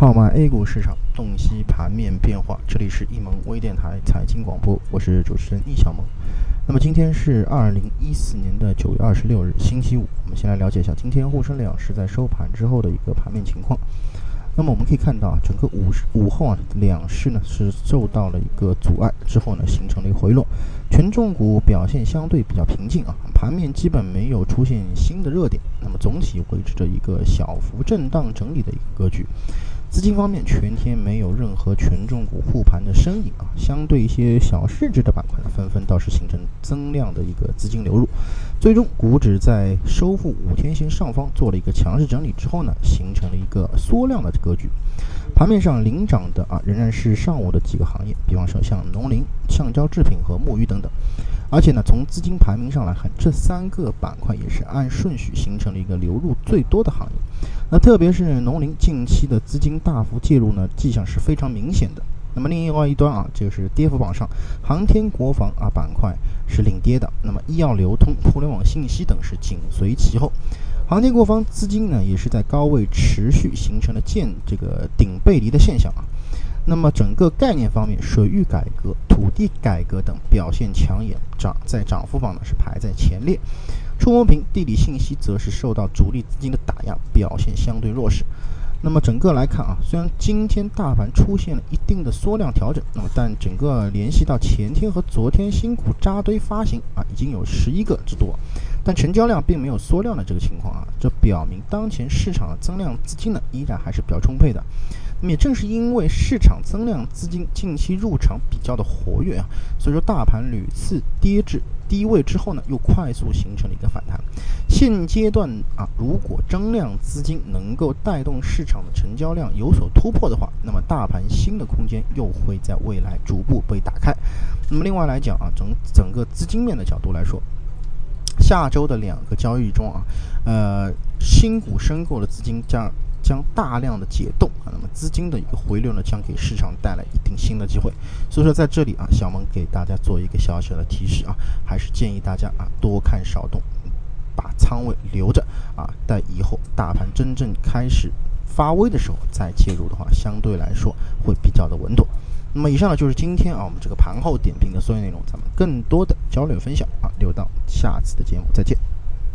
号码 A 股市场洞悉盘面变化，这里是易盟微电台财经广播，我是主持人易小萌。那么今天是二零一四年的九月二十六日，星期五。我们先来了解一下今天沪深两市在收盘之后的一个盘面情况。那么我们可以看到啊，整个午午后啊，两市呢是受到了一个阻碍之后呢，形成了一个回落。权重股表现相对比较平静啊，盘面基本没有出现新的热点。那么总体维持着一个小幅震荡整理的一个格局。资金方面，全天没有任何权重股护盘的身影啊，相对一些小市值的板块，纷纷倒是形成增量的一个资金流入。最终，股指在收复五天线上方做了一个强势整理之后呢，形成了一个缩量的格局。盘面上领涨的啊，仍然是上午的几个行业，比方说像农林、橡胶制品和木鱼等等。而且呢，从资金排名上来看，这三个板块也是按顺序形成了一个流入最多的行业。那特别是农林近期的资金大幅介入呢，迹象是非常明显的。那么另外一端啊，就是跌幅榜上，航天国防啊板块是领跌的，那么医药流通、互联网信息等是紧随其后。航天国防资金呢，也是在高位持续形成了见这个顶背离的现象啊。那么整个概念方面，水域改革、土地改革等表现抢眼，涨在涨幅榜呢是排在前列。触摸屏、地理信息则是受到主力资金的打压，表现相对弱势。那么整个来看啊，虽然今天大盘出现了一定的缩量调整，那么但整个联系到前天和昨天新股扎堆发行啊，已经有十一个之多，但成交量并没有缩量的这个情况啊，这表明当前市场的增量资金呢依然还是比较充沛的。也正是因为市场增量资金近期入场比较的活跃啊，所以说大盘屡次跌至低位之后呢，又快速形成了一个反弹。现阶段啊，如果增量资金能够带动市场的成交量有所突破的话，那么大盘新的空间又会在未来逐步被打开。那么另外来讲啊，从整个资金面的角度来说，下周的两个交易中啊，呃，新股申购的资金将。将大量的解冻啊，那么资金的一个回流呢，将给市场带来一定新的机会。所以说在这里啊，小萌给大家做一个小小的提示啊，还是建议大家啊多看少动，把仓位留着啊，待以后大盘真正开始发威的时候再介入的话，相对来说会比较的稳妥。那么以上呢就是今天啊我们这个盘后点评的所有内容，咱们更多的交流分享啊，留到下次的节目再见。